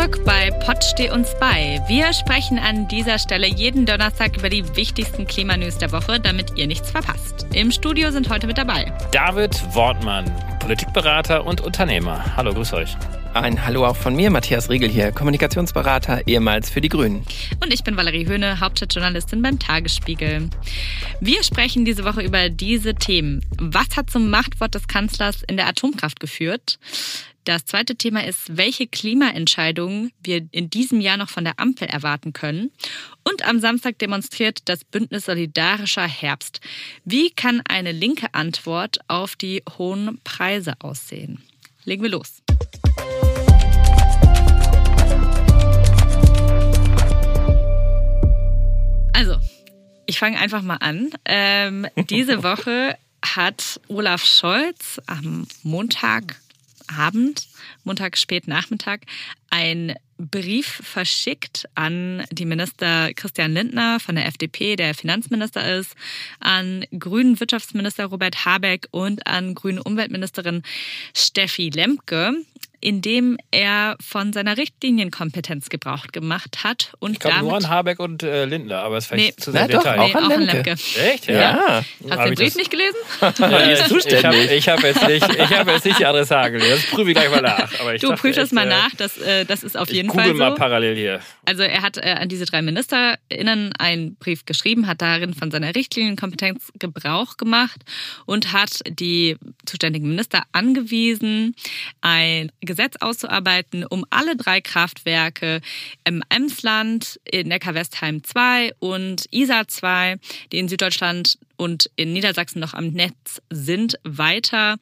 zurück bei Pott steh uns bei. Wir sprechen an dieser Stelle jeden Donnerstag über die wichtigsten Klimanews der Woche, damit ihr nichts verpasst. Im Studio sind heute mit dabei David Wortmann, Politikberater und Unternehmer. Hallo, grüß euch. Ein Hallo auch von mir, Matthias Riegel hier, Kommunikationsberater, ehemals für die Grünen. Und ich bin Valerie Höhne, Hauptstadtjournalistin beim Tagesspiegel. Wir sprechen diese Woche über diese Themen. Was hat zum Machtwort des Kanzlers in der Atomkraft geführt? Das zweite Thema ist, welche Klimaentscheidungen wir in diesem Jahr noch von der Ampel erwarten können. Und am Samstag demonstriert das Bündnis Solidarischer Herbst. Wie kann eine linke Antwort auf die hohen Preise aussehen? Legen wir los. Also, ich fange einfach mal an. Ähm, diese Woche hat Olaf Scholz am Montagabend, Montag spät Nachmittag, ein Brief verschickt an die Minister Christian Lindner von der FDP, der Finanzminister ist, an grünen Wirtschaftsminister Robert Habeck und an grünen Umweltministerin Steffi Lemke in dem er von seiner Richtlinienkompetenz Gebrauch gemacht hat. Und ich glaube nur an Habeck und äh, Lindner, aber es ist vielleicht nee, zu sehr Na, Detail. Doch, nee, auch an Lemke. Echt? Ja. ja. Hast du den Brief nicht gelesen? ja, ist zuständig. Ich habe hab jetzt, nicht, ich hab jetzt nicht die Adressage gelesen. Das prüfe ich gleich mal nach. Aber ich du prüfst das mal nach. Das, äh, das ist auf jeden Fall so. mal parallel hier. Also er hat äh, an diese drei MinisterInnen einen Brief geschrieben, hat darin von seiner Richtlinienkompetenz Gebrauch gemacht und hat die zuständigen Minister angewiesen, ein Gesetz auszuarbeiten, um alle drei Kraftwerke im Emsland, in Neckar-Westheim 2 und Isar 2, die in Süddeutschland und in Niedersachsen noch am Netz sind, weiter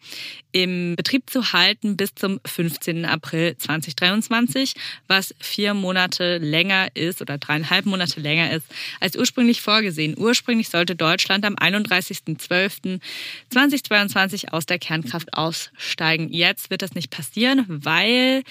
im Betrieb zu halten bis zum 15. April 2023, was vier Monate länger ist oder dreieinhalb Monate länger ist als ursprünglich vorgesehen. Ursprünglich sollte Deutschland am 31.12.2022 aus der Kernkraft aussteigen. Jetzt wird das nicht passieren, weil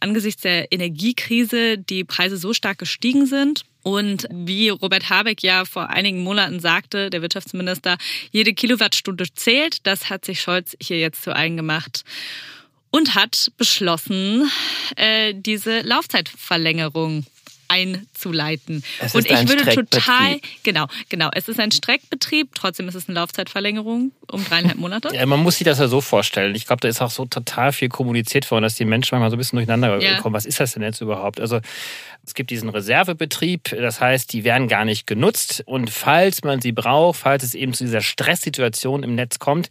angesichts der Energiekrise die Preise so stark gestiegen sind und wie Robert Habeck ja vor einigen Monaten sagte, der Wirtschaftsminister, jede Kilowattstunde zählt. Das hat sich Scholz hier jetzt zu eigen gemacht und hat beschlossen, äh, diese Laufzeitverlängerung einzuleiten. Es und ich würde total, genau, genau, es ist ein Streckbetrieb, trotzdem ist es eine Laufzeitverlängerung um dreieinhalb Monate. Ja, man muss sich das ja so vorstellen. Ich glaube, da ist auch so total viel kommuniziert worden, dass die Menschen manchmal so ein bisschen durcheinander ja. kommen. Was ist das denn jetzt überhaupt? Also es gibt diesen Reservebetrieb, das heißt, die werden gar nicht genutzt und falls man sie braucht, falls es eben zu dieser Stresssituation im Netz kommt,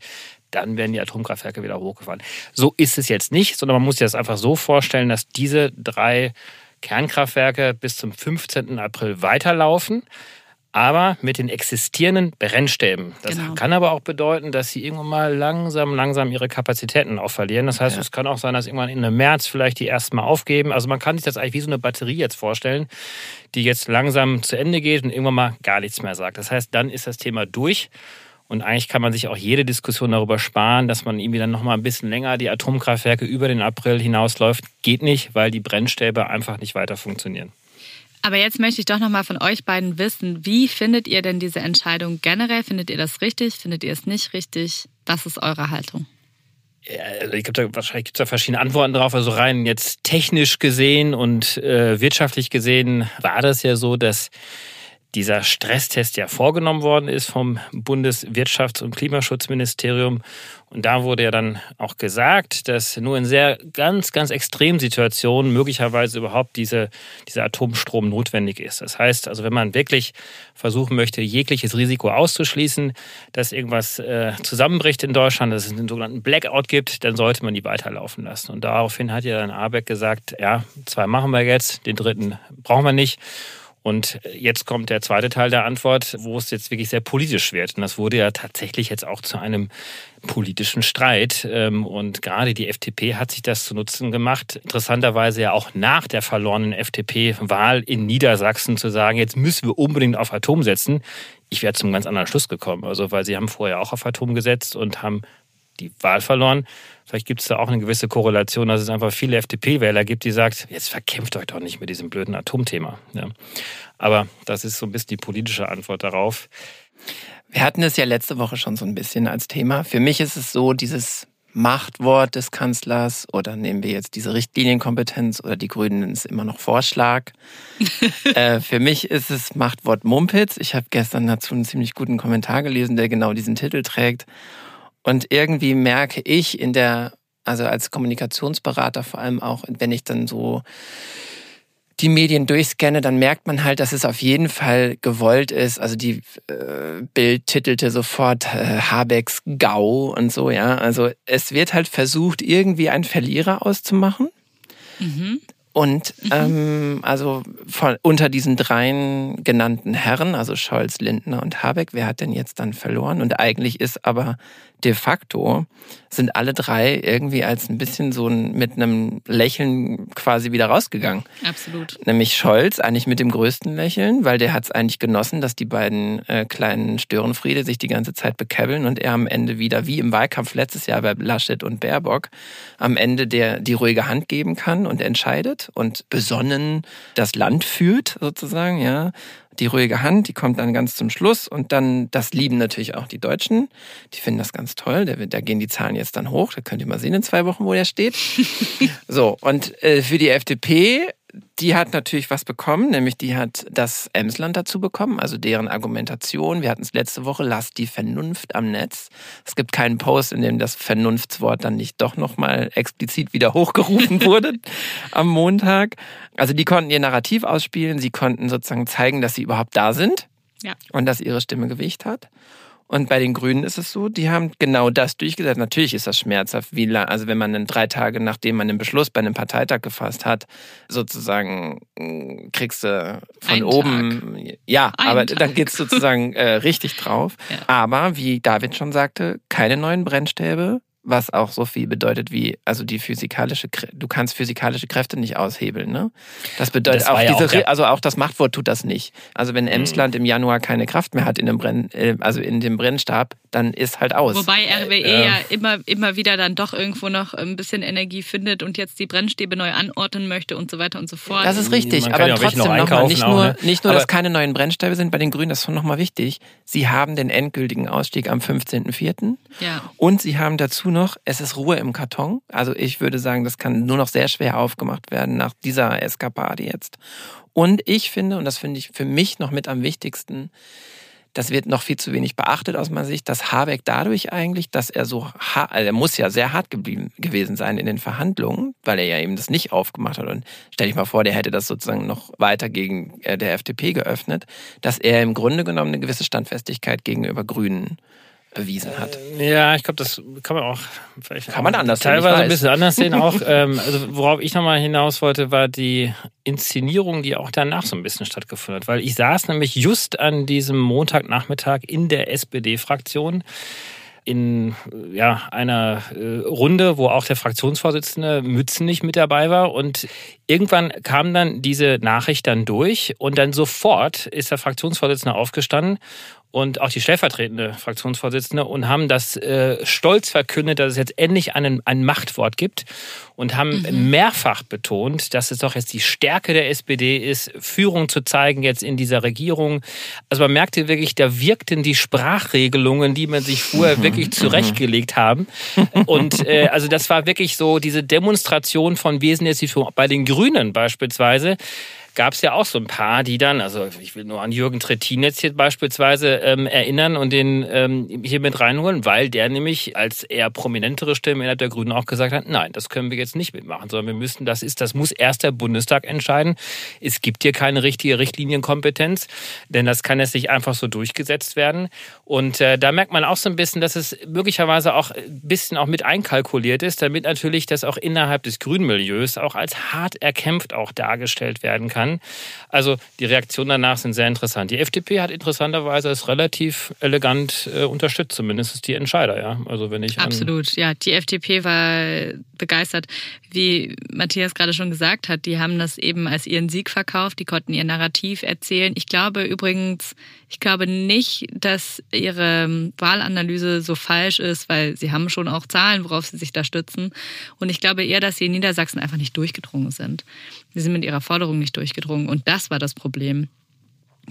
dann werden die Atomkraftwerke wieder hochgefahren. So ist es jetzt nicht, sondern man muss sich das einfach so vorstellen, dass diese drei Kernkraftwerke bis zum 15. April weiterlaufen, aber mit den existierenden Brennstäben. Das genau. kann aber auch bedeuten, dass sie irgendwann mal langsam, langsam ihre Kapazitäten auch verlieren. Das heißt, ja. es kann auch sein, dass irgendwann einem März vielleicht die ersten Mal aufgeben. Also man kann sich das eigentlich wie so eine Batterie jetzt vorstellen, die jetzt langsam zu Ende geht und irgendwann mal gar nichts mehr sagt. Das heißt, dann ist das Thema durch. Und eigentlich kann man sich auch jede Diskussion darüber sparen, dass man irgendwie dann noch mal ein bisschen länger die Atomkraftwerke über den April hinausläuft. Geht nicht, weil die Brennstäbe einfach nicht weiter funktionieren. Aber jetzt möchte ich doch noch mal von euch beiden wissen, wie findet ihr denn diese Entscheidung generell? Findet ihr das richtig? Findet ihr es nicht richtig? Was ist eure Haltung? Ja, also ich glaube, da wahrscheinlich gibt es da verschiedene Antworten drauf. Also rein jetzt technisch gesehen und äh, wirtschaftlich gesehen war das ja so, dass dieser Stresstest ja vorgenommen worden ist vom Bundeswirtschafts- und Klimaschutzministerium. Und da wurde ja dann auch gesagt, dass nur in sehr ganz, ganz extremen Situationen möglicherweise überhaupt diese, dieser Atomstrom notwendig ist. Das heißt also, wenn man wirklich versuchen möchte, jegliches Risiko auszuschließen, dass irgendwas äh, zusammenbricht in Deutschland, dass es einen sogenannten Blackout gibt, dann sollte man die weiterlaufen lassen. Und daraufhin hat ja dann Abeck gesagt, ja, zwei machen wir jetzt, den dritten brauchen wir nicht. Und jetzt kommt der zweite Teil der Antwort, wo es jetzt wirklich sehr politisch wird. Und das wurde ja tatsächlich jetzt auch zu einem politischen Streit. Ähm, und gerade die FDP hat sich das zu Nutzen gemacht. Interessanterweise ja auch nach der verlorenen FDP-Wahl in Niedersachsen zu sagen, jetzt müssen wir unbedingt auf Atom setzen. Ich wäre zum ganz anderen Schluss gekommen. Also, weil sie haben vorher auch auf Atom gesetzt und haben die Wahl verloren. Vielleicht gibt es da auch eine gewisse Korrelation, dass es einfach viele FDP-Wähler gibt, die sagt, jetzt verkämpft euch doch nicht mit diesem blöden Atomthema. Ja. Aber das ist so ein bisschen die politische Antwort darauf. Wir hatten es ja letzte Woche schon so ein bisschen als Thema. Für mich ist es so, dieses Machtwort des Kanzlers oder nehmen wir jetzt diese Richtlinienkompetenz oder die Grünen nennen es immer noch Vorschlag. äh, für mich ist es Machtwort Mumpitz. Ich habe gestern dazu einen ziemlich guten Kommentar gelesen, der genau diesen Titel trägt. Und irgendwie merke ich in der, also als Kommunikationsberater vor allem auch, wenn ich dann so die Medien durchscanne, dann merkt man halt, dass es auf jeden Fall gewollt ist. Also die äh, Bild titelte sofort äh, Habecks GAU und so, ja. Also es wird halt versucht, irgendwie einen Verlierer auszumachen. Mhm. Und mhm. ähm, also von, unter diesen dreien genannten Herren, also Scholz, Lindner und Habeck, wer hat denn jetzt dann verloren? Und eigentlich ist aber de facto sind alle drei irgendwie als ein bisschen so ein, mit einem Lächeln quasi wieder rausgegangen. Absolut. Nämlich Scholz eigentlich mit dem größten Lächeln, weil der hat es eigentlich genossen, dass die beiden äh, kleinen Störenfriede sich die ganze Zeit bekäbbeln und er am Ende wieder, wie im Wahlkampf letztes Jahr bei Laschet und Baerbock, am Ende der die ruhige Hand geben kann und entscheidet und besonnen das Land führt sozusagen, ja die ruhige Hand, die kommt dann ganz zum Schluss und dann, das lieben natürlich auch die Deutschen. Die finden das ganz toll. Da, da gehen die Zahlen jetzt dann hoch. Da könnt ihr mal sehen in zwei Wochen, wo der steht. so, und äh, für die FDP die hat natürlich was bekommen, nämlich die hat das Emsland dazu bekommen, also deren Argumentation. Wir hatten es letzte Woche, lasst die Vernunft am Netz. Es gibt keinen Post, in dem das Vernunftswort dann nicht doch nochmal explizit wieder hochgerufen wurde am Montag. Also die konnten ihr Narrativ ausspielen, sie konnten sozusagen zeigen, dass sie überhaupt da sind ja. und dass ihre Stimme Gewicht hat. Und bei den Grünen ist es so, die haben genau das durchgesetzt. Natürlich ist das schmerzhaft, wie lang, also wenn man dann drei Tage nachdem man den Beschluss bei einem Parteitag gefasst hat, sozusagen mm, kriegst du von Ein oben, Tag. ja, Ein aber Tag. dann geht's sozusagen äh, richtig drauf. Ja. Aber wie David schon sagte, keine neuen Brennstäbe, was auch so viel bedeutet wie, also die physikalische, du kannst physikalische Kräfte nicht aushebeln, ne? Das bedeutet das auch diese, auch also auch das Machtwort tut das nicht. Also wenn mhm. Emsland im Januar keine Kraft mehr hat in dem Brenn, äh, also in dem Brennstab, dann ist halt aus. Wobei RWE äh, ja immer, immer wieder dann doch irgendwo noch ein bisschen Energie findet und jetzt die Brennstäbe neu anordnen möchte und so weiter und so fort. Das ist richtig, aber ja trotzdem nochmal, nicht nur, ne? nicht nur, dass keine neuen Brennstäbe sind bei den Grünen, das ist nochmal wichtig. Sie haben den endgültigen Ausstieg am 15.04. Ja. Und sie haben dazu noch, es ist Ruhe im Karton. Also ich würde sagen, das kann nur noch sehr schwer aufgemacht werden nach dieser Eskapade jetzt. Und ich finde, und das finde ich für mich noch mit am wichtigsten, das wird noch viel zu wenig beachtet aus meiner Sicht, dass Habeck dadurch eigentlich, dass er so, also er muss ja sehr hart geblieben gewesen sein in den Verhandlungen, weil er ja eben das nicht aufgemacht hat. Und stell dich mal vor, der hätte das sozusagen noch weiter gegen äh, der FDP geöffnet, dass er im Grunde genommen eine gewisse Standfestigkeit gegenüber Grünen bewiesen hat. Ja, ich glaube, das kann man auch vielleicht kann man anders teilweise ein bisschen anders sehen. Auch ähm, also worauf ich nochmal hinaus wollte, war die Inszenierung, die auch danach so ein bisschen stattgefunden hat, weil ich saß nämlich just an diesem Montagnachmittag in der SPD-Fraktion in ja, einer äh, Runde, wo auch der Fraktionsvorsitzende Mützenich mit dabei war. Und irgendwann kam dann diese Nachricht dann durch und dann sofort ist der Fraktionsvorsitzende aufgestanden und auch die stellvertretende Fraktionsvorsitzende und haben das äh, stolz verkündet, dass es jetzt endlich einen, ein Machtwort gibt und haben mhm. mehrfach betont, dass es doch jetzt die Stärke der SPD ist, Führung zu zeigen jetzt in dieser Regierung. Also man merkte wirklich, da wirkten die Sprachregelungen, die man sich vorher mhm. wirklich zurechtgelegt haben. Und äh, also das war wirklich so diese Demonstration von Wesen der Führung. Bei den Grünen beispielsweise gab es ja auch so ein paar, die dann, also ich will nur an Jürgen Trittin jetzt hier beispielsweise ähm, erinnern und den ähm, hier mit reinholen, weil der nämlich als eher prominentere Stimme innerhalb der Grünen auch gesagt hat, nein, das können wir jetzt nicht mitmachen, sondern wir müssen, das ist, das muss erst der Bundestag entscheiden. Es gibt hier keine richtige Richtlinienkompetenz, denn das kann jetzt nicht einfach so durchgesetzt werden. Und äh, da merkt man auch so ein bisschen, dass es möglicherweise auch ein bisschen auch mit einkalkuliert ist, damit natürlich das auch innerhalb des Grünmilieus auch als hart erkämpft auch dargestellt werden kann kann. Also die Reaktionen danach sind sehr interessant. Die FDP hat interessanterweise es relativ elegant äh, unterstützt, zumindest die Entscheider, ja. Also wenn ich absolut, ja. Die FDP war begeistert, wie Matthias gerade schon gesagt hat. Die haben das eben als ihren Sieg verkauft. Die konnten ihr Narrativ erzählen. Ich glaube übrigens, ich glaube nicht, dass ihre Wahlanalyse so falsch ist, weil sie haben schon auch Zahlen, worauf sie sich da stützen. Und ich glaube eher, dass sie in Niedersachsen einfach nicht durchgedrungen sind. Sie sind mit ihrer Forderung nicht durchgedrungen. Und das war das Problem.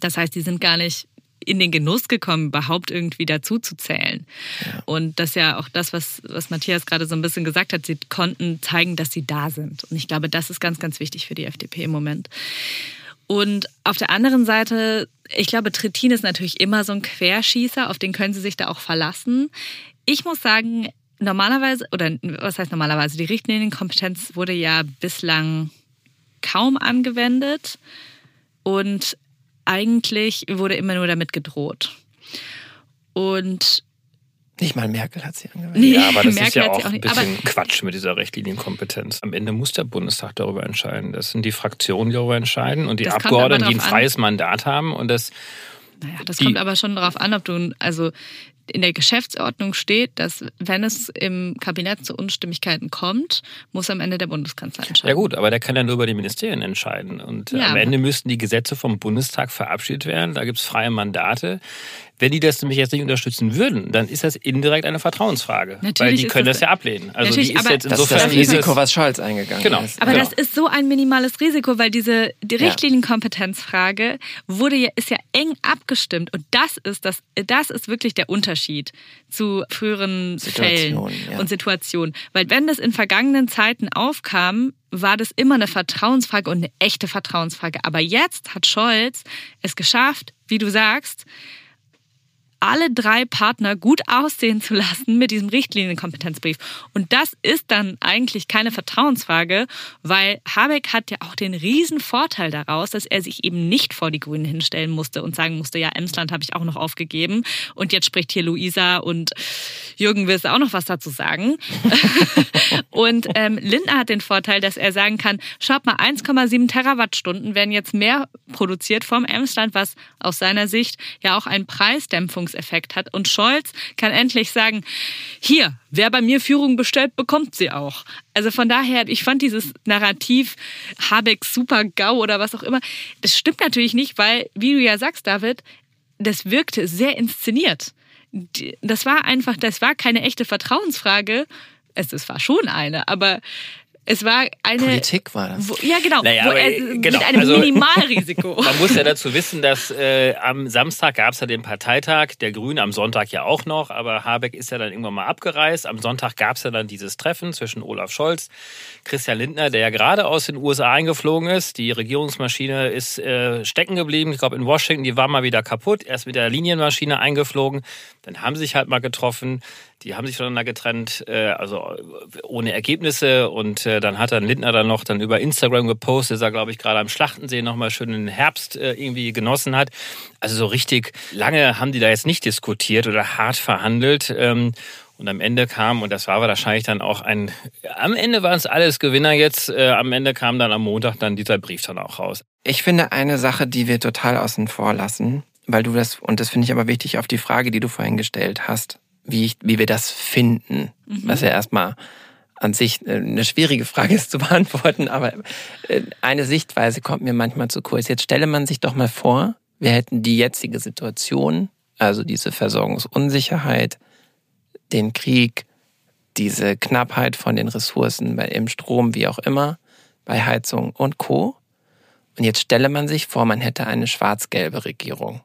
Das heißt, die sind gar nicht in den Genuss gekommen, überhaupt irgendwie dazu zu zählen. Ja. Und das ist ja auch das, was, was Matthias gerade so ein bisschen gesagt hat. Sie konnten zeigen, dass sie da sind. Und ich glaube, das ist ganz, ganz wichtig für die FDP im Moment. Und auf der anderen Seite, ich glaube, Trittin ist natürlich immer so ein Querschießer, auf den können sie sich da auch verlassen. Ich muss sagen, normalerweise, oder was heißt normalerweise, die Richtlinienkompetenz wurde ja bislang kaum angewendet und eigentlich wurde immer nur damit gedroht. Und nicht mal Merkel hat sie angewendet. Nee, ja, aber das Merkel ist ja auch, auch ein bisschen Quatsch mit dieser Richtlinienkompetenz. Am Ende muss der Bundestag darüber entscheiden. Das sind die Fraktionen, die darüber entscheiden und die das Abgeordneten, die ein freies an. Mandat haben. Und das naja, das kommt aber schon darauf an, ob du, also in der Geschäftsordnung steht, dass wenn es im Kabinett zu Unstimmigkeiten kommt, muss am Ende der Bundeskanzler entscheiden. Ja gut, aber der kann ja nur über die Ministerien entscheiden. Und ja, am Ende müssten die Gesetze vom Bundestag verabschiedet werden. Da gibt es freie Mandate. Wenn die das nämlich jetzt nicht unterstützen würden, dann ist das indirekt eine Vertrauensfrage. Natürlich weil die können das, das, ja ablehnen. Also die ist jetzt insofern das ist das Risiko, was Scholz eingegangen genau. ist. Aber genau. das ist so ein minimales Risiko, weil diese die Richtlinienkompetenzfrage wurde ja, ist ja eng abgestimmt. Und das ist, das, das ist wirklich der Unterschied zu früheren Fällen ja. und Situationen. Weil wenn das in vergangenen Zeiten aufkam, war das immer eine Vertrauensfrage und eine echte Vertrauensfrage. Aber jetzt hat Scholz es geschafft, wie du sagst, alle drei Partner gut aussehen zu lassen mit diesem Richtlinienkompetenzbrief. Und das ist dann eigentlich keine Vertrauensfrage, weil Habeck hat ja auch den riesen Vorteil daraus, dass er sich eben nicht vor die Grünen hinstellen musste und sagen musste, ja, Emsland habe ich auch noch aufgegeben und jetzt spricht hier Luisa und Jürgen will auch noch was dazu sagen. und ähm, Lindner hat den Vorteil, dass er sagen kann, schaut mal, 1,7 Terawattstunden werden jetzt mehr produziert vom Emsland, was aus seiner Sicht ja auch ein Preisdämpfungs Wirkungseffekt hat. Und Scholz kann endlich sagen, hier, wer bei mir Führung bestellt, bekommt sie auch. Also von daher, ich fand dieses Narrativ Habeck super GAU oder was auch immer, das stimmt natürlich nicht, weil, wie du ja sagst, David, das wirkte sehr inszeniert. Das war einfach, das war keine echte Vertrauensfrage. Es war schon eine, aber es war eine. Politik war das. Wo, ja, genau. Naja, wo er, genau. Mit einem also, Minimalrisiko. Man muss ja dazu wissen, dass äh, am Samstag gab es ja den Parteitag der Grünen, am Sonntag ja auch noch, aber Habeck ist ja dann irgendwann mal abgereist. Am Sonntag gab es ja dann dieses Treffen zwischen Olaf Scholz, Christian Lindner, der ja gerade aus den USA eingeflogen ist. Die Regierungsmaschine ist äh, stecken geblieben. Ich glaube, in Washington, die war mal wieder kaputt. Erst mit der Linienmaschine eingeflogen. Dann haben sie sich halt mal getroffen. Die haben sich voneinander getrennt, äh, also ohne Ergebnisse. Und äh, dann hat dann Lindner dann noch dann über Instagram gepostet, dass er, glaube ich, gerade am Schlachtensee nochmal schön den Herbst äh, irgendwie genossen hat. Also so richtig lange haben die da jetzt nicht diskutiert oder hart verhandelt. Ähm, und am Ende kam, und das war wahrscheinlich dann auch ein, am Ende waren es alles Gewinner jetzt, äh, am Ende kam dann am Montag dann dieser Brief dann auch raus. Ich finde eine Sache, die wir total außen vor lassen, weil du das, und das finde ich aber wichtig auf die Frage, die du vorhin gestellt hast, wie, ich, wie wir das finden, mhm. was ja erstmal an sich äh, eine schwierige Frage ist zu beantworten, aber äh, eine Sichtweise kommt mir manchmal zu kurz. Jetzt stelle man sich doch mal vor, wir hätten die jetzige Situation, also diese Versorgungsunsicherheit, den Krieg, diese Knappheit von den Ressourcen im Strom, wie auch immer, bei Heizung und Co. Und jetzt stelle man sich vor, man hätte eine schwarz-gelbe Regierung.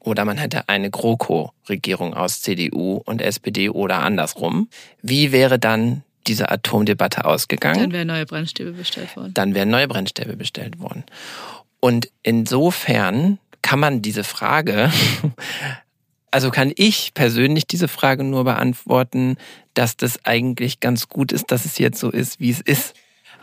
Oder man hätte eine GroKo-Regierung aus CDU und SPD oder andersrum. Wie wäre dann diese Atomdebatte ausgegangen? Dann wären neue Brennstäbe bestellt worden. Dann wären neue Brennstäbe bestellt worden. Und insofern kann man diese Frage, also kann ich persönlich diese Frage nur beantworten, dass das eigentlich ganz gut ist, dass es jetzt so ist, wie es ist.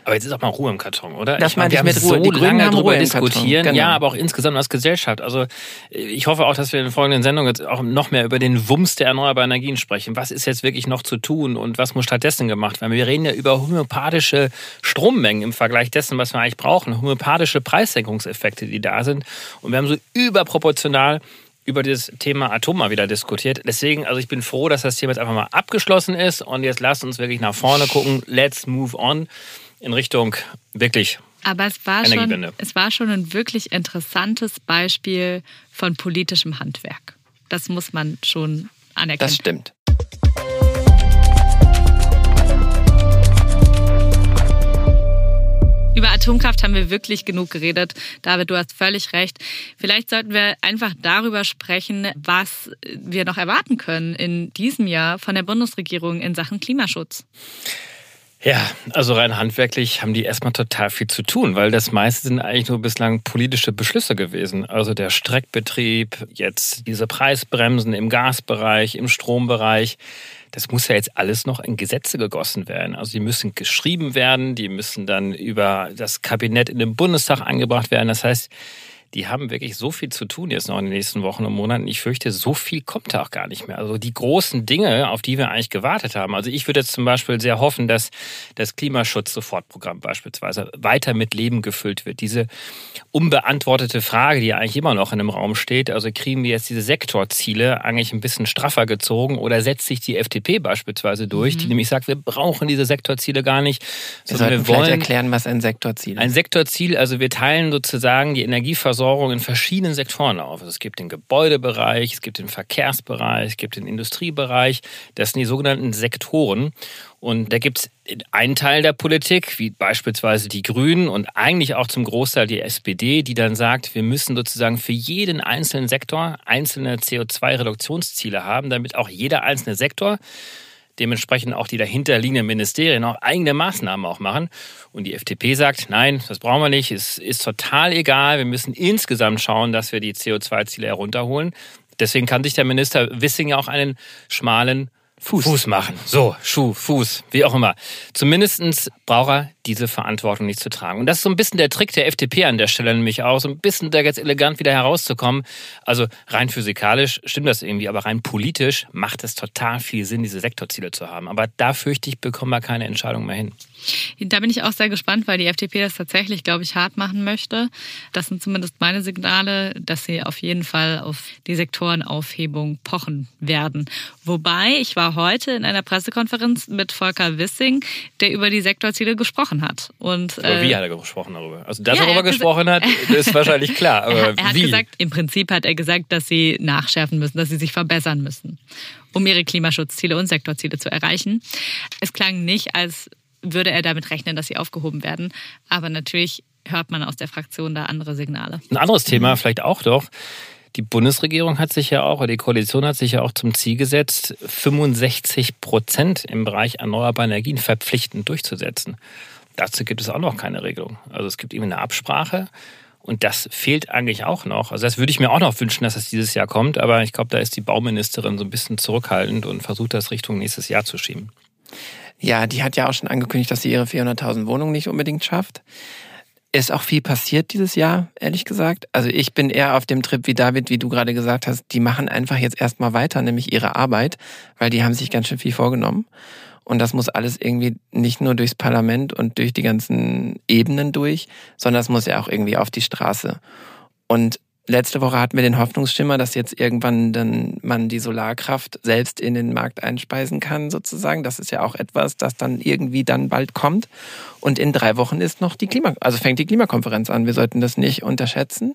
Aber jetzt ist auch mal Ruhe im Karton, oder? Das ich meine, wir haben mit Ruhe. so lange darüber diskutieren. Genau. Ja, aber auch insgesamt als Gesellschaft. Also ich hoffe auch, dass wir in der folgenden Sendung jetzt auch noch mehr über den Wumms der erneuerbaren Energien sprechen. Was ist jetzt wirklich noch zu tun und was muss stattdessen gemacht werden? Wir reden ja über homöopathische Strommengen im Vergleich dessen, was wir eigentlich brauchen. Homöopathische Preissenkungseffekte, die da sind. Und wir haben so überproportional über das Thema Atom mal wieder diskutiert. Deswegen, also ich bin froh, dass das Thema jetzt einfach mal abgeschlossen ist und jetzt lasst uns wirklich nach vorne gucken. Let's move on in Richtung wirklich aber es war, schon, es war schon ein wirklich interessantes Beispiel von politischem Handwerk. Das muss man schon anerkennen. Das stimmt. Über Atomkraft haben wir wirklich genug geredet. David, du hast völlig recht. Vielleicht sollten wir einfach darüber sprechen, was wir noch erwarten können in diesem Jahr von der Bundesregierung in Sachen Klimaschutz. Ja, also rein handwerklich haben die erstmal total viel zu tun, weil das meiste sind eigentlich nur bislang politische Beschlüsse gewesen. Also der Streckbetrieb, jetzt diese Preisbremsen im Gasbereich, im Strombereich. Das muss ja jetzt alles noch in Gesetze gegossen werden. Also die müssen geschrieben werden, die müssen dann über das Kabinett in den Bundestag angebracht werden. Das heißt, die haben wirklich so viel zu tun jetzt noch in den nächsten Wochen und Monaten. Ich fürchte, so viel kommt da auch gar nicht mehr. Also die großen Dinge, auf die wir eigentlich gewartet haben. Also ich würde jetzt zum Beispiel sehr hoffen, dass das Klimaschutz-Sofortprogramm beispielsweise weiter mit Leben gefüllt wird. Diese unbeantwortete Frage, die eigentlich immer noch in einem Raum steht. Also kriegen wir jetzt diese Sektorziele eigentlich ein bisschen straffer gezogen oder setzt sich die FDP beispielsweise durch, mhm. die nämlich sagt, wir brauchen diese Sektorziele gar nicht. Wir sollten wir wollen erklären, was ein Sektorziel ist. Ein Sektorziel, also wir teilen sozusagen die Energieversorgung Versorgung in verschiedenen Sektoren auf. Also es gibt den Gebäudebereich, es gibt den Verkehrsbereich, es gibt den Industriebereich. Das sind die sogenannten Sektoren. Und da gibt es einen Teil der Politik, wie beispielsweise die Grünen und eigentlich auch zum Großteil die SPD, die dann sagt, wir müssen sozusagen für jeden einzelnen Sektor einzelne CO2-Reduktionsziele haben, damit auch jeder einzelne Sektor dementsprechend auch die dahinterliegenden Ministerien auch eigene Maßnahmen auch machen. Und die FDP sagt, nein, das brauchen wir nicht, es ist total egal, wir müssen insgesamt schauen, dass wir die CO2-Ziele herunterholen. Deswegen kann sich der Minister Wissing ja auch einen schmalen Fuß. Fuß machen. So, Schuh, Fuß, wie auch immer. Zumindestens braucht er diese Verantwortung nicht zu tragen. Und das ist so ein bisschen der Trick der FDP an der Stelle nämlich auch, so ein bisschen da jetzt elegant wieder herauszukommen. Also rein physikalisch stimmt das irgendwie, aber rein politisch macht es total viel Sinn, diese Sektorziele zu haben. Aber da fürchte ich, bekommen wir keine Entscheidung mehr hin. Da bin ich auch sehr gespannt, weil die FDP das tatsächlich, glaube ich, hart machen möchte. Das sind zumindest meine Signale, dass sie auf jeden Fall auf die Sektorenaufhebung pochen werden. Wobei, ich war heute in einer Pressekonferenz mit Volker Wissing, der über die Sektorziele gesprochen hat. Und, äh, wie hat er gesprochen darüber? Also, dass ja, er darüber gesprochen hat, ist wahrscheinlich klar. Aber er, er hat wie? gesagt, im Prinzip hat er gesagt, dass sie nachschärfen müssen, dass sie sich verbessern müssen um ihre Klimaschutzziele und Sektorziele zu erreichen. Es klang nicht, als würde er damit rechnen, dass sie aufgehoben werden. Aber natürlich hört man aus der Fraktion da andere Signale. Ein anderes Thema vielleicht auch doch. Die Bundesregierung hat sich ja auch, oder die Koalition hat sich ja auch zum Ziel gesetzt, 65 Prozent im Bereich erneuerbare Energien verpflichtend durchzusetzen. Dazu gibt es auch noch keine Regelung. Also es gibt eben eine Absprache und das fehlt eigentlich auch noch. Also das würde ich mir auch noch wünschen, dass es dieses Jahr kommt, aber ich glaube, da ist die Bauministerin so ein bisschen zurückhaltend und versucht das Richtung nächstes Jahr zu schieben. Ja, die hat ja auch schon angekündigt, dass sie ihre 400.000 Wohnungen nicht unbedingt schafft. Ist auch viel passiert dieses Jahr, ehrlich gesagt. Also ich bin eher auf dem Trip wie David, wie du gerade gesagt hast. Die machen einfach jetzt erstmal weiter, nämlich ihre Arbeit, weil die haben sich ganz schön viel vorgenommen. Und das muss alles irgendwie nicht nur durchs Parlament und durch die ganzen Ebenen durch, sondern das muss ja auch irgendwie auf die Straße. Und Letzte Woche hatten wir den Hoffnungsschimmer, dass jetzt irgendwann dann man die Solarkraft selbst in den Markt einspeisen kann, sozusagen. Das ist ja auch etwas, das dann irgendwie dann bald kommt. Und in drei Wochen ist noch die Klima, also fängt die Klimakonferenz an. Wir sollten das nicht unterschätzen,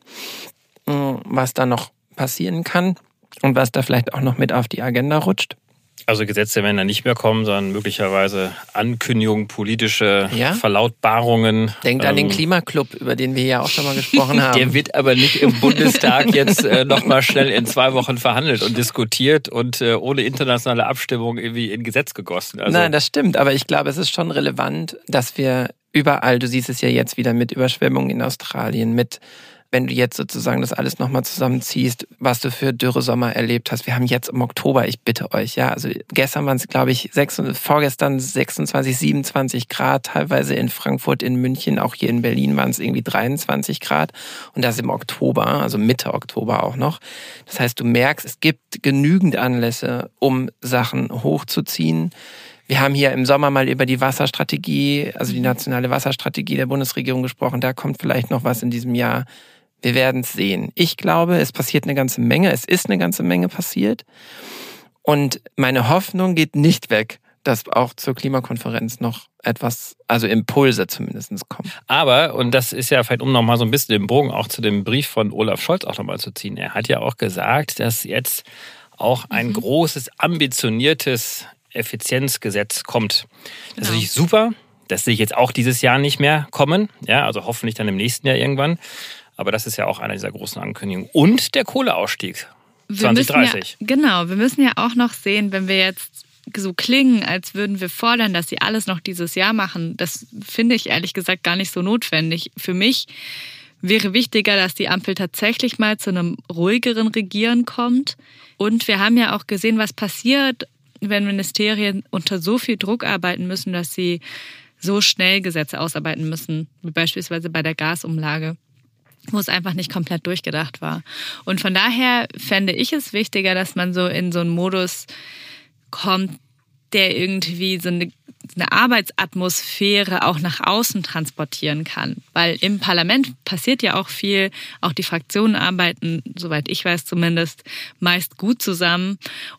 hm, was da noch passieren kann und was da vielleicht auch noch mit auf die Agenda rutscht. Also Gesetze werden da nicht mehr kommen, sondern möglicherweise Ankündigungen, politische ja? Verlautbarungen. Denkt ähm, an den ähm, Klimaclub, über den wir ja auch schon mal gesprochen haben. Der wird aber nicht im Bundestag jetzt äh, nochmal schnell in zwei Wochen verhandelt und diskutiert und äh, ohne internationale Abstimmung irgendwie in Gesetz gegossen. Also, Nein, das stimmt, aber ich glaube, es ist schon relevant, dass wir überall, du siehst es ja jetzt wieder mit Überschwemmungen in Australien, mit wenn du jetzt sozusagen das alles nochmal zusammenziehst, was du für dürre Sommer erlebt hast. Wir haben jetzt im Oktober, ich bitte euch, ja, also gestern waren es, glaube ich, 6, vorgestern 26, 27 Grad, teilweise in Frankfurt, in München, auch hier in Berlin waren es irgendwie 23 Grad und das im Oktober, also Mitte Oktober auch noch. Das heißt, du merkst, es gibt genügend Anlässe, um Sachen hochzuziehen. Wir haben hier im Sommer mal über die Wasserstrategie, also die nationale Wasserstrategie der Bundesregierung gesprochen. Da kommt vielleicht noch was in diesem Jahr. Wir werden es sehen. Ich glaube, es passiert eine ganze Menge. Es ist eine ganze Menge passiert. Und meine Hoffnung geht nicht weg, dass auch zur Klimakonferenz noch etwas, also Impulse zumindest kommen. Aber, und das ist ja vielleicht, um nochmal so ein bisschen den Bogen auch zu dem Brief von Olaf Scholz auch nochmal zu ziehen, er hat ja auch gesagt, dass jetzt auch ein mhm. großes, ambitioniertes Effizienzgesetz kommt. Das genau. ist natürlich super. Das sehe ich jetzt auch dieses Jahr nicht mehr kommen. Ja, also hoffentlich dann im nächsten Jahr irgendwann. Aber das ist ja auch einer dieser großen Ankündigungen. Und der Kohleausstieg. 2030. Ja, genau, wir müssen ja auch noch sehen, wenn wir jetzt so klingen, als würden wir fordern, dass sie alles noch dieses Jahr machen. Das finde ich ehrlich gesagt gar nicht so notwendig. Für mich wäre wichtiger, dass die Ampel tatsächlich mal zu einem ruhigeren Regieren kommt. Und wir haben ja auch gesehen, was passiert, wenn Ministerien unter so viel Druck arbeiten müssen, dass sie so schnell Gesetze ausarbeiten müssen, wie beispielsweise bei der Gasumlage wo es einfach nicht komplett durchgedacht war. Und von daher fände ich es wichtiger, dass man so in so einen Modus kommt, der irgendwie so eine, eine Arbeitsatmosphäre auch nach außen transportieren kann. Weil im Parlament passiert ja auch viel, auch die Fraktionen arbeiten, soweit ich weiß zumindest, meist gut zusammen.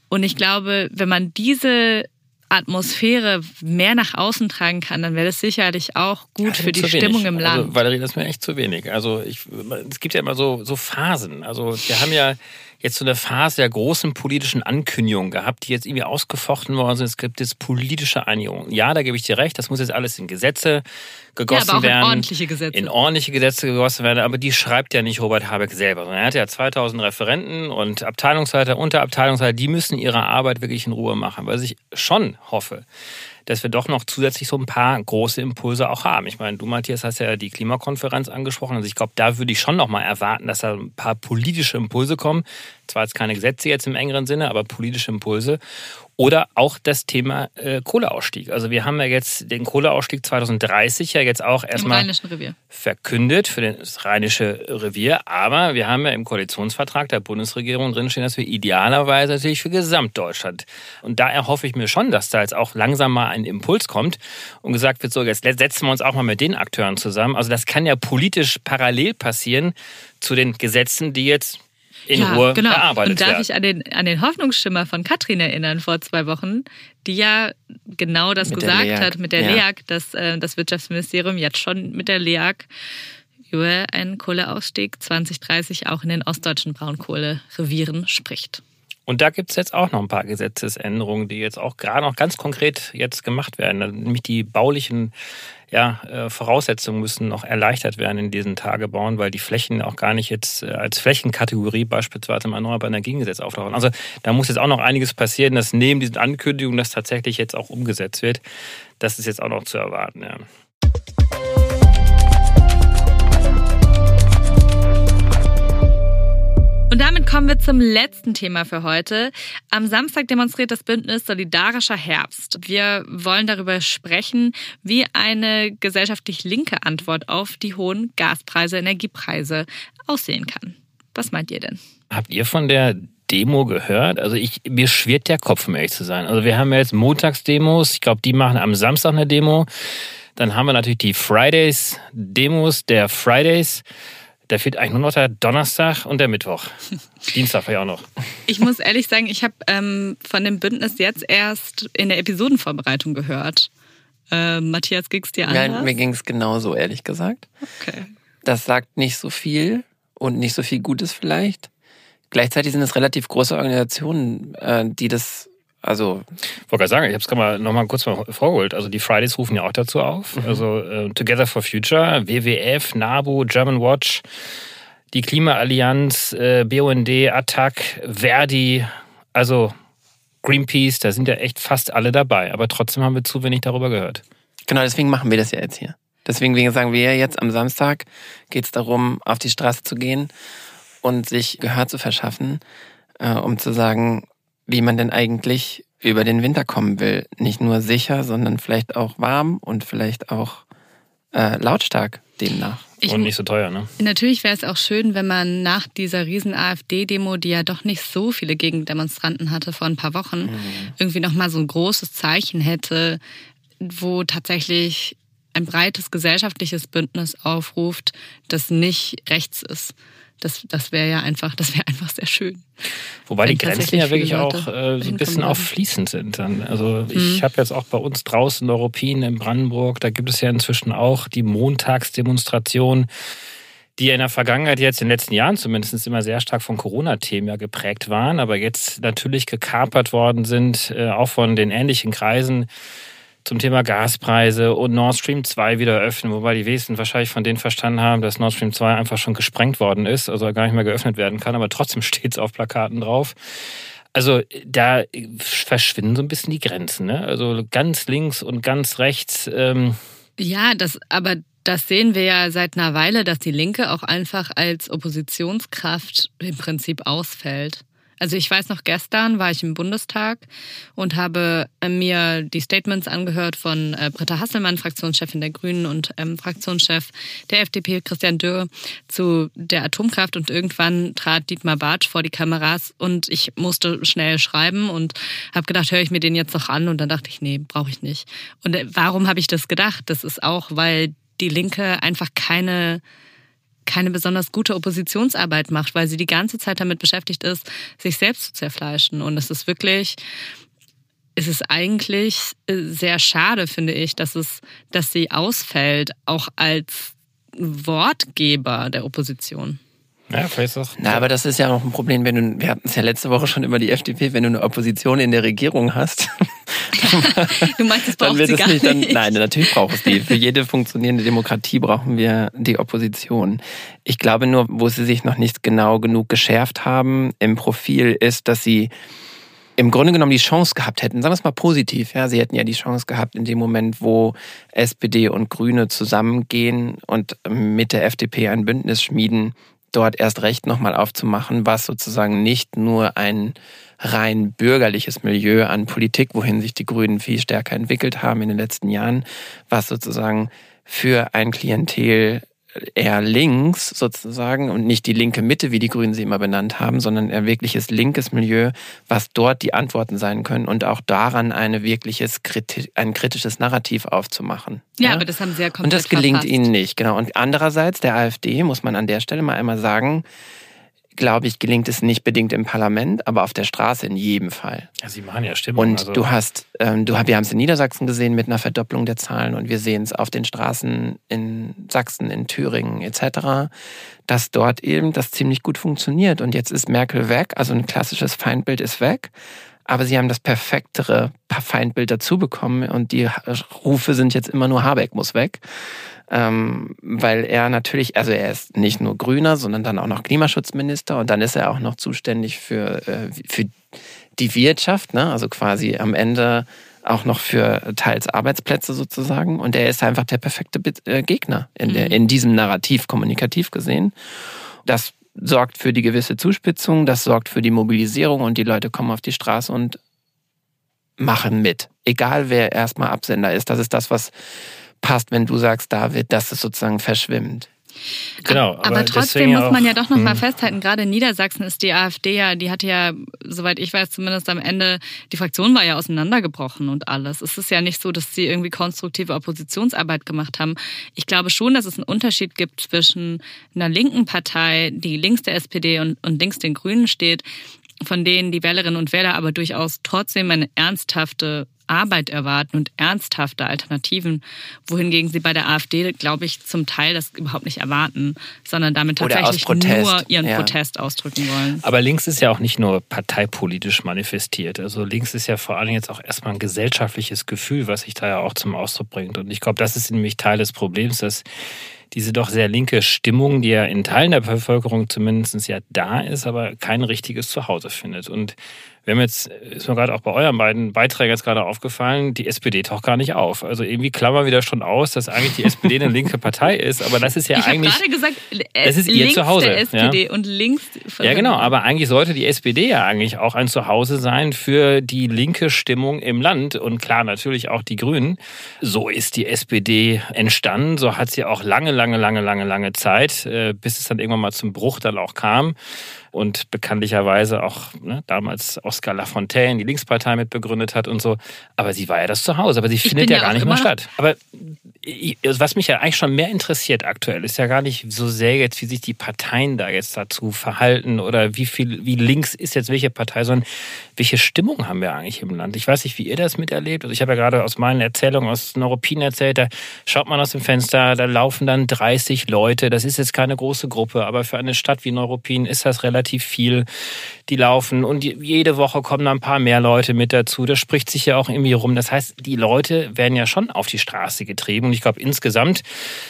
Und ich glaube, wenn man diese Atmosphäre mehr nach außen tragen kann, dann wäre das sicherlich auch gut ja, für die Stimmung im Land. Also, Valerie, das ist mir echt zu wenig. Also ich, es gibt ja immer so, so Phasen. Also wir haben ja jetzt so eine Phase der großen politischen Ankündigungen gehabt, die jetzt irgendwie ausgefochten worden sind. Es gibt jetzt politische Einigung. Ja, da gebe ich dir recht, das muss jetzt alles in Gesetze gegossen ja, aber auch werden. In ordentliche Gesetze. In ordentliche Gesetze gegossen werden, aber die schreibt ja nicht Robert Habeck selber, sondern er hat ja 2000 Referenten und Abteilungsleiter, Unterabteilungsleiter, die müssen ihre Arbeit wirklich in Ruhe machen. Was ich schon hoffe, dass wir doch noch zusätzlich so ein paar große Impulse auch haben. Ich meine, du, Matthias, hast ja die Klimakonferenz angesprochen. Also ich glaube, da würde ich schon noch mal erwarten, dass da ein paar politische Impulse kommen. Zwar jetzt keine Gesetze jetzt im engeren Sinne, aber politische Impulse. Oder auch das Thema äh, Kohleausstieg. Also wir haben ja jetzt den Kohleausstieg 2030 ja jetzt auch erstmal verkündet für das Rheinische Revier. Aber wir haben ja im Koalitionsvertrag der Bundesregierung drinstehen, dass wir idealerweise natürlich für Gesamtdeutschland. Und da erhoffe ich mir schon, dass da jetzt auch langsam mal ein Impuls kommt und gesagt wird, so jetzt setzen wir uns auch mal mit den Akteuren zusammen. Also das kann ja politisch parallel passieren zu den Gesetzen, die jetzt in ja, Ruhe genau. erarbeitet Und darf werden. ich an den, an den Hoffnungsschimmer von Katrin erinnern vor zwei Wochen, die ja genau das mit gesagt hat mit der ja. LEAG, dass äh, das Wirtschaftsministerium jetzt schon mit der LEAG über einen Kohleausstieg 2030 auch in den ostdeutschen Braunkohlerevieren spricht. Und da gibt es jetzt auch noch ein paar Gesetzesänderungen, die jetzt auch gerade noch ganz konkret jetzt gemacht werden. Nämlich die baulichen ja, äh, Voraussetzungen müssen noch erleichtert werden in diesen Tagebauen, weil die Flächen auch gar nicht jetzt äh, als Flächenkategorie beispielsweise im Erneuerbaren Energiengesetz auftauchen. Also da muss jetzt auch noch einiges passieren, dass neben diesen Ankündigungen das tatsächlich jetzt auch umgesetzt wird. Das ist jetzt auch noch zu erwarten. Ja. Und damit kommen wir zum letzten Thema für heute. Am Samstag demonstriert das Bündnis Solidarischer Herbst. Wir wollen darüber sprechen, wie eine gesellschaftlich linke Antwort auf die hohen Gaspreise, Energiepreise aussehen kann. Was meint ihr denn? Habt ihr von der Demo gehört? Also ich, mir schwirrt der Kopf, um ehrlich zu sein. Also wir haben ja jetzt Montagsdemos. Ich glaube, die machen am Samstag eine Demo. Dann haben wir natürlich die Fridays-Demos der Fridays. Da fehlt eigentlich nur noch der Donnerstag und der Mittwoch. Dienstag ja auch noch. Ich muss ehrlich sagen, ich habe ähm, von dem Bündnis jetzt erst in der Episodenvorbereitung gehört. Äh, Matthias, ging es dir anders? Nein, mir ging es genauso, ehrlich gesagt. Okay. Das sagt nicht so viel und nicht so viel Gutes vielleicht. Gleichzeitig sind es relativ große Organisationen, äh, die das also. Ich wollte gerade sagen, ich habe es gerade mal nochmal kurz mal vorgeholt. Also die Fridays rufen ja auch dazu auf. Mhm. Also äh, Together for Future, WWF, NABU, German Watch, die Klimaallianz, äh, BUND, ATTAC, Verdi, also Greenpeace, da sind ja echt fast alle dabei. Aber trotzdem haben wir zu wenig darüber gehört. Genau, deswegen machen wir das ja jetzt hier. Deswegen sagen wir jetzt am Samstag geht es darum, auf die Straße zu gehen und sich Gehör zu verschaffen, äh, um zu sagen, wie man denn eigentlich über den Winter kommen will. Nicht nur sicher, sondern vielleicht auch warm und vielleicht auch äh, lautstark demnach. Ich, und nicht so teuer, ne? Natürlich wäre es auch schön, wenn man nach dieser riesen AfD-Demo, die ja doch nicht so viele Gegendemonstranten hatte vor ein paar Wochen, mhm. irgendwie nochmal so ein großes Zeichen hätte, wo tatsächlich ein breites gesellschaftliches Bündnis aufruft, das nicht rechts ist das, das wäre ja einfach, das wäre einfach sehr schön. Wobei die Grenzen ja wirklich auch äh, so ein bisschen auf fließend sind dann. Also ich mhm. habe jetzt auch bei uns draußen Europien in Brandenburg, da gibt es ja inzwischen auch die Montagsdemonstration, die in der Vergangenheit jetzt in den letzten Jahren zumindest immer sehr stark von Corona-Themen ja geprägt waren, aber jetzt natürlich gekapert worden sind, äh, auch von den ähnlichen Kreisen zum Thema Gaspreise und Nord Stream 2 wieder öffnen, wobei die wenigsten wahrscheinlich von denen verstanden haben, dass Nord Stream 2 einfach schon gesprengt worden ist, also gar nicht mehr geöffnet werden kann, aber trotzdem steht es auf Plakaten drauf. Also da verschwinden so ein bisschen die Grenzen. Ne? Also ganz links und ganz rechts. Ähm ja, das, aber das sehen wir ja seit einer Weile, dass die Linke auch einfach als Oppositionskraft im Prinzip ausfällt. Also ich weiß noch, gestern war ich im Bundestag und habe äh, mir die Statements angehört von äh, Britta Hasselmann, Fraktionschefin der Grünen und ähm, Fraktionschef der FDP, Christian Dürr, zu der Atomkraft. Und irgendwann trat Dietmar Bartsch vor die Kameras und ich musste schnell schreiben und habe gedacht, höre ich mir den jetzt noch an? Und dann dachte ich, nee, brauche ich nicht. Und äh, warum habe ich das gedacht? Das ist auch, weil die Linke einfach keine keine besonders gute Oppositionsarbeit macht, weil sie die ganze Zeit damit beschäftigt ist, sich selbst zu zerfleischen. Und es ist wirklich, es ist eigentlich äh, sehr schade, finde ich, dass es, dass sie ausfällt, auch als Wortgeber der Opposition. Ja, vielleicht auch. Na, aber das ist ja auch ein Problem, wenn du, wir hatten es ja letzte Woche schon über die FDP, wenn du eine Opposition in der Regierung hast. du meinst, es braucht sie gar nicht, dann, Nein, natürlich braucht es die. Für jede funktionierende Demokratie brauchen wir die Opposition. Ich glaube nur, wo sie sich noch nicht genau genug geschärft haben im Profil, ist, dass sie im Grunde genommen die Chance gehabt hätten, sagen wir es mal positiv, ja, sie hätten ja die Chance gehabt in dem Moment, wo SPD und Grüne zusammengehen und mit der FDP ein Bündnis schmieden, dort erst recht nochmal aufzumachen, was sozusagen nicht nur ein rein bürgerliches Milieu an Politik, wohin sich die Grünen viel stärker entwickelt haben in den letzten Jahren, was sozusagen für ein Klientel eher links sozusagen und nicht die linke Mitte, wie die Grünen sie immer benannt haben, sondern eher wirkliches linkes Milieu, was dort die Antworten sein können und auch daran eine wirkliches ein kritisches Narrativ aufzumachen. Ja, ja? aber das haben sie ja komplett Und das gelingt verpasst. ihnen nicht, genau. Und andererseits der AfD muss man an der Stelle mal einmal sagen, glaube ich, gelingt es nicht bedingt im Parlament, aber auf der Straße in jedem Fall. Ja, Sie machen ja Stimmung. Und also. du hast, ähm, du, wir haben es in Niedersachsen gesehen mit einer Verdopplung der Zahlen und wir sehen es auf den Straßen in Sachsen, in Thüringen etc., dass dort eben das ziemlich gut funktioniert. Und jetzt ist Merkel weg, also ein klassisches Feindbild ist weg. Aber sie haben das perfektere Feindbild dazu bekommen und die Rufe sind jetzt immer nur Habeck muss weg ähm, weil er natürlich, also er ist nicht nur Grüner, sondern dann auch noch Klimaschutzminister und dann ist er auch noch zuständig für, äh, für die Wirtschaft, ne? also quasi am Ende auch noch für teils Arbeitsplätze sozusagen. Und er ist einfach der perfekte äh, Gegner in, der, mhm. in diesem Narrativ kommunikativ gesehen. Das sorgt für die gewisse Zuspitzung, das sorgt für die Mobilisierung und die Leute kommen auf die Straße und machen mit. Egal wer erstmal Absender ist. Das ist das, was passt, wenn du sagst, David, dass es sozusagen verschwimmt. Genau, aber, aber trotzdem muss man ja doch noch mal hm. festhalten, gerade in Niedersachsen ist die AfD ja, die hatte ja, soweit ich weiß, zumindest am Ende, die Fraktion war ja auseinandergebrochen und alles. Es ist ja nicht so, dass sie irgendwie konstruktive Oppositionsarbeit gemacht haben. Ich glaube schon, dass es einen Unterschied gibt zwischen einer linken Partei, die links der SPD und, und links den Grünen steht, von denen die Wählerinnen und Wähler aber durchaus trotzdem eine ernsthafte Arbeit erwarten und ernsthafte Alternativen, wohingegen sie bei der AfD, glaube ich, zum Teil das überhaupt nicht erwarten, sondern damit tatsächlich nur ihren ja. Protest ausdrücken wollen. Aber links ist ja auch nicht nur parteipolitisch manifestiert. Also links ist ja vor allem jetzt auch erstmal ein gesellschaftliches Gefühl, was sich da ja auch zum Ausdruck bringt. Und ich glaube, das ist nämlich Teil des Problems, dass diese doch sehr linke Stimmung, die ja in Teilen der Bevölkerung zumindest ja da ist, aber kein richtiges Zuhause findet. Und wir haben jetzt, ist mir gerade auch bei euren beiden Beiträgen jetzt gerade aufgefallen, die SPD taucht gar nicht auf. Also irgendwie klammern wir da schon aus, dass eigentlich die SPD eine linke Partei ist, aber das ist ja ich eigentlich. Ich habe gerade gesagt, das ist ihr Zuhause. Der SPD ja? und links. Ja, genau, aber eigentlich sollte die SPD ja eigentlich auch ein Zuhause sein für die linke Stimmung im Land und klar natürlich auch die Grünen. So ist die SPD entstanden, so hat sie auch lange, lange, lange, lange, lange Zeit, äh, bis es dann irgendwann mal zum Bruch dann auch kam und bekanntlicherweise auch ne, damals Oskar Lafontaine die Linkspartei mitbegründet hat und so. Aber sie war ja das Zuhause, aber sie findet ja, ja gar nicht mehr statt. Aber was mich ja eigentlich schon mehr interessiert aktuell, ist ja gar nicht so sehr jetzt, wie sich die Parteien da jetzt dazu verhalten oder wie viel, wie links ist jetzt welche Partei, sondern welche Stimmung haben wir eigentlich im Land? Ich weiß nicht, wie ihr das miterlebt. Also ich habe ja gerade aus meinen Erzählungen aus Neuruppin erzählt, da schaut man aus dem Fenster, da laufen dann 30 Leute. Das ist jetzt keine große Gruppe, aber für eine Stadt wie Neuruppin ist das relativ viel. Die laufen und jede Woche kommen da ein paar mehr Leute mit dazu. Das spricht sich ja auch irgendwie rum. Das heißt, die Leute werden ja schon auf die Straße getrieben. Und ich glaube, insgesamt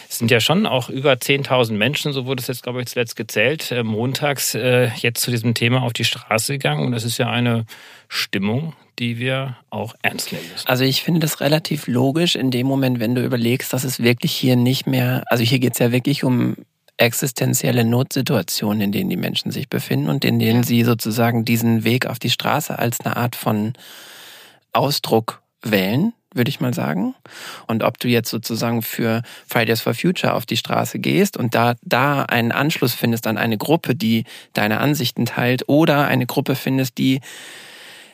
sind ja schon auch über 10.000 Menschen, so wurde es jetzt, glaube ich, zuletzt gezählt, äh, montags äh, jetzt zu diesem Thema auf die Straße gegangen. Und das ist ja eine Stimmung, die wir auch ernst nehmen müssen. Also ich finde das relativ logisch in dem Moment, wenn du überlegst, dass es wirklich hier nicht mehr, also hier geht es ja wirklich um existenzielle Notsituationen, in denen die Menschen sich befinden und in denen ja. sie sozusagen diesen Weg auf die Straße als eine Art von Ausdruck wählen, würde ich mal sagen. Und ob du jetzt sozusagen für Fridays for Future auf die Straße gehst und da, da einen Anschluss findest an eine Gruppe, die deine Ansichten teilt oder eine Gruppe findest, die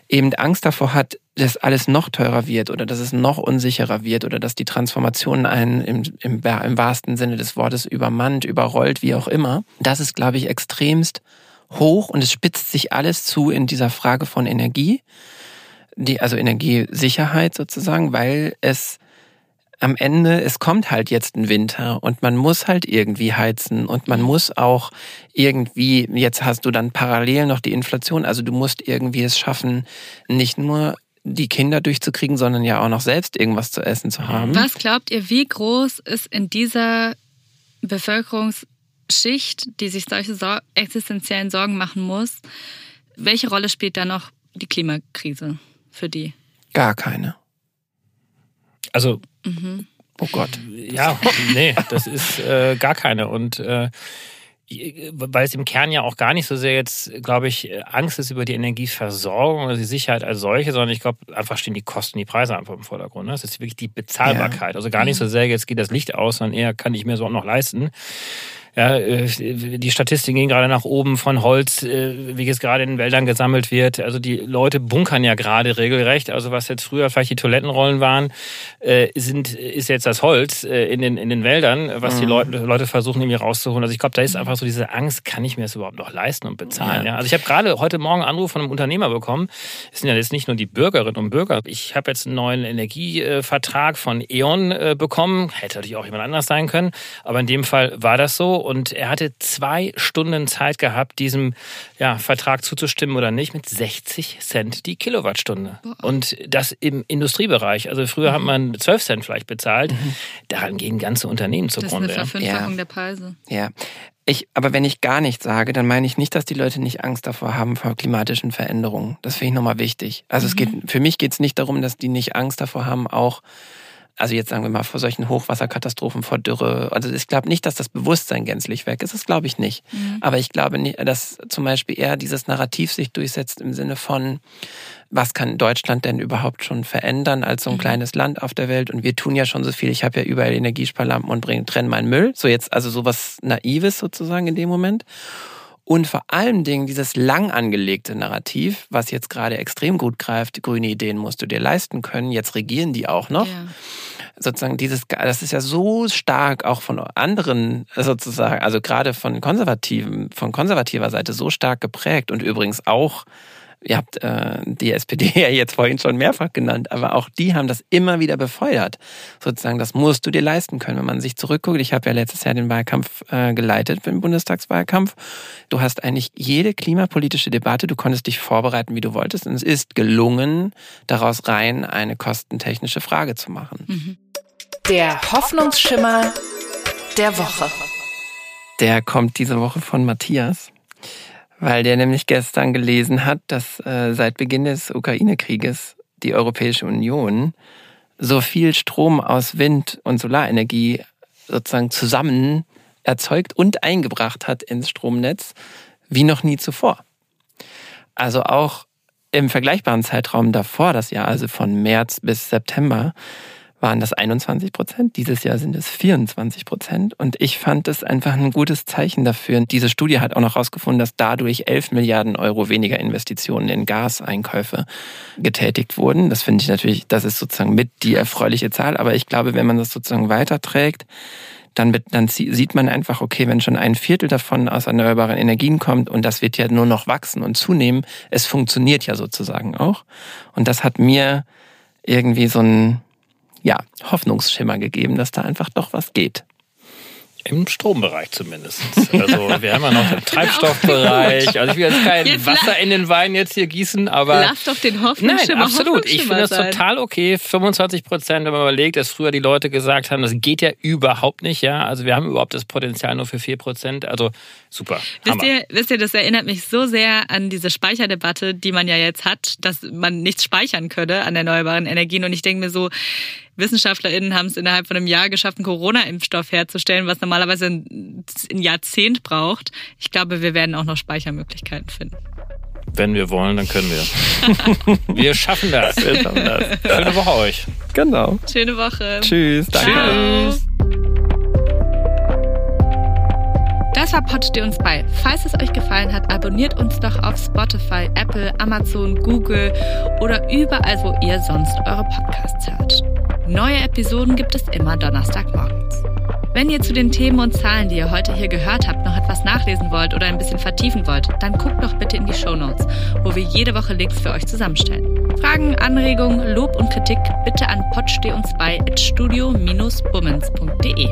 eben Angst davor hat, dass alles noch teurer wird oder dass es noch unsicherer wird oder dass die Transformation einen im, im, im wahrsten Sinne des Wortes übermannt, überrollt, wie auch immer. Das ist, glaube ich, extremst hoch und es spitzt sich alles zu in dieser Frage von Energie, die, also Energiesicherheit sozusagen, weil es am Ende, es kommt halt jetzt ein Winter und man muss halt irgendwie heizen und man muss auch irgendwie, jetzt hast du dann parallel noch die Inflation, also du musst irgendwie es schaffen, nicht nur die Kinder durchzukriegen, sondern ja auch noch selbst irgendwas zu essen zu haben. Was glaubt ihr, wie groß ist in dieser Bevölkerungsschicht, die sich solche Sor existenziellen Sorgen machen muss, welche Rolle spielt da noch die Klimakrise für die? Gar keine. Also Mhm. Oh Gott. Ja, nee, das ist äh, gar keine. Und äh, weil es im Kern ja auch gar nicht so sehr jetzt, glaube ich, Angst ist über die Energieversorgung oder die Sicherheit als solche, sondern ich glaube, einfach stehen die Kosten, die Preise einfach im Vordergrund. Ne? Das ist wirklich die Bezahlbarkeit. Ja. Also gar nicht so sehr, jetzt geht das Licht aus, sondern eher kann ich mir so auch noch leisten. Ja, äh, die Statistiken gehen gerade nach oben von Holz, äh, wie es gerade in den Wäldern gesammelt wird. Also die Leute bunkern ja gerade regelrecht. Also was jetzt früher vielleicht die Toilettenrollen waren, äh, sind, ist jetzt das Holz in den, in den Wäldern, was mhm. die Leute, Leute versuchen, irgendwie rauszuholen. Also ich glaube, da ist einfach so diese Angst, kann ich mir das überhaupt noch leisten und bezahlen? Ja. ja? Also ich habe gerade heute Morgen einen Anruf von einem Unternehmer bekommen. Es sind ja jetzt nicht nur die Bürgerinnen und Bürger. Ich habe jetzt einen neuen Energievertrag von E.ON bekommen. Hätte natürlich auch jemand anders sein können. Aber in dem Fall war das so und er hatte zwei Stunden Zeit gehabt, diesem ja, Vertrag zuzustimmen oder nicht, mit 60 Cent die Kilowattstunde. Und das im Industriebereich. Also früher mhm. hat man 12 Cent vielleicht bezahlt. Mhm. Daran gehen ganze Unternehmen zugrunde. Das ist eine Verfünffachung ja. der Preise. Ja. Ich, aber wenn ich gar nichts sage, dann meine ich nicht, dass die Leute nicht Angst davor haben vor klimatischen Veränderungen. Das finde ich nochmal wichtig. Also mhm. es geht, für mich geht es nicht darum, dass die nicht Angst davor haben, auch also jetzt sagen wir mal vor solchen Hochwasserkatastrophen, vor Dürre. Also ich glaube nicht, dass das Bewusstsein gänzlich weg ist. Das glaube ich nicht. Mhm. Aber ich glaube nicht, dass zum Beispiel eher dieses Narrativ sich durchsetzt im Sinne von, was kann Deutschland denn überhaupt schon verändern als so ein mhm. kleines Land auf der Welt? Und wir tun ja schon so viel. Ich habe ja überall Energiesparlampen und bringe, trenne meinen Müll. So jetzt also sowas Naives sozusagen in dem Moment. Und vor allen Dingen dieses lang angelegte Narrativ, was jetzt gerade extrem gut greift, grüne Ideen musst du dir leisten können, jetzt regieren die auch noch. Ja. Sozusagen dieses, das ist ja so stark auch von anderen sozusagen, also gerade von konservativen, von konservativer Seite so stark geprägt und übrigens auch Ihr habt äh, die SPD ja jetzt vorhin schon mehrfach genannt, aber auch die haben das immer wieder befeuert. Sozusagen, das musst du dir leisten können, wenn man sich zurückguckt. Ich habe ja letztes Jahr den Wahlkampf äh, geleitet, den Bundestagswahlkampf. Du hast eigentlich jede klimapolitische Debatte, du konntest dich vorbereiten, wie du wolltest. Und es ist gelungen, daraus rein eine kostentechnische Frage zu machen. Mhm. Der Hoffnungsschimmer der Woche. Der kommt diese Woche von Matthias weil der nämlich gestern gelesen hat, dass äh, seit Beginn des Ukraine-Krieges die Europäische Union so viel Strom aus Wind- und Solarenergie sozusagen zusammen erzeugt und eingebracht hat ins Stromnetz wie noch nie zuvor. Also auch im vergleichbaren Zeitraum davor, das Jahr also von März bis September, waren das 21 Prozent. Dieses Jahr sind es 24 Prozent. Und ich fand es einfach ein gutes Zeichen dafür. Diese Studie hat auch noch herausgefunden, dass dadurch 11 Milliarden Euro weniger Investitionen in Gaseinkäufe getätigt wurden. Das finde ich natürlich, das ist sozusagen mit die erfreuliche Zahl. Aber ich glaube, wenn man das sozusagen weiterträgt, dann, dann sieht man einfach, okay, wenn schon ein Viertel davon aus erneuerbaren Energien kommt und das wird ja nur noch wachsen und zunehmen, es funktioniert ja sozusagen auch. Und das hat mir irgendwie so ein ja, Hoffnungsschimmer gegeben, dass da einfach doch was geht. Im Strombereich zumindest. Also wir haben ja noch den Treibstoffbereich. Also ich will jetzt kein Jetzt Wasser in den Wein jetzt hier gießen, aber Lass doch den Hoffnungsschimmer Nein, absolut. Ich finde das total okay. 25 Prozent, wenn man überlegt, dass früher die Leute gesagt haben, das geht ja überhaupt nicht. Ja, also wir haben überhaupt das Potenzial nur für 4 Prozent. Also super. Wisst ihr, wisst ihr, das erinnert mich so sehr an diese Speicherdebatte, die man ja jetzt hat, dass man nichts speichern könne an erneuerbaren Energien. Und ich denke mir so, WissenschaftlerInnen haben es innerhalb von einem Jahr geschafft, einen Corona-Impfstoff herzustellen, was normalerweise ein, ein Jahrzehnt braucht. Ich glaube, wir werden auch noch Speichermöglichkeiten finden. Wenn wir wollen, dann können wir. wir schaffen das. Wir schaffen das. Schöne Woche euch. Genau. Schöne Woche. Tschüss. Danke. Ciao. Das war Pod Steh uns bei. Falls es euch gefallen hat, abonniert uns doch auf Spotify, Apple, Amazon, Google oder überall, wo ihr sonst eure Podcasts hört. Neue Episoden gibt es immer Donnerstagmorgens. Wenn ihr zu den Themen und Zahlen, die ihr heute hier gehört habt, noch etwas nachlesen wollt oder ein bisschen vertiefen wollt, dann guckt doch bitte in die Shownotes, wo wir jede Woche Links für euch zusammenstellen. Fragen, Anregungen, Lob und Kritik bitte an podstehundsbei@studio-bummens.de.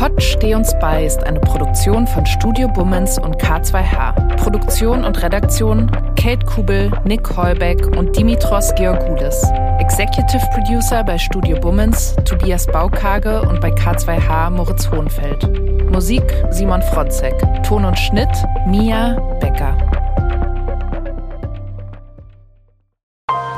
Pod Steh uns bei ist eine Produktion von Studio Bummens und K2H. Produktion und Redaktion Kate Kubel, Nick Heubeck und Dimitros Georgoulis. Executive Producer bei Studio Bummens Tobias Baukage und bei K2H Moritz Hohenfeld. Musik Simon Fronzek. Ton und Schnitt Mia Becker.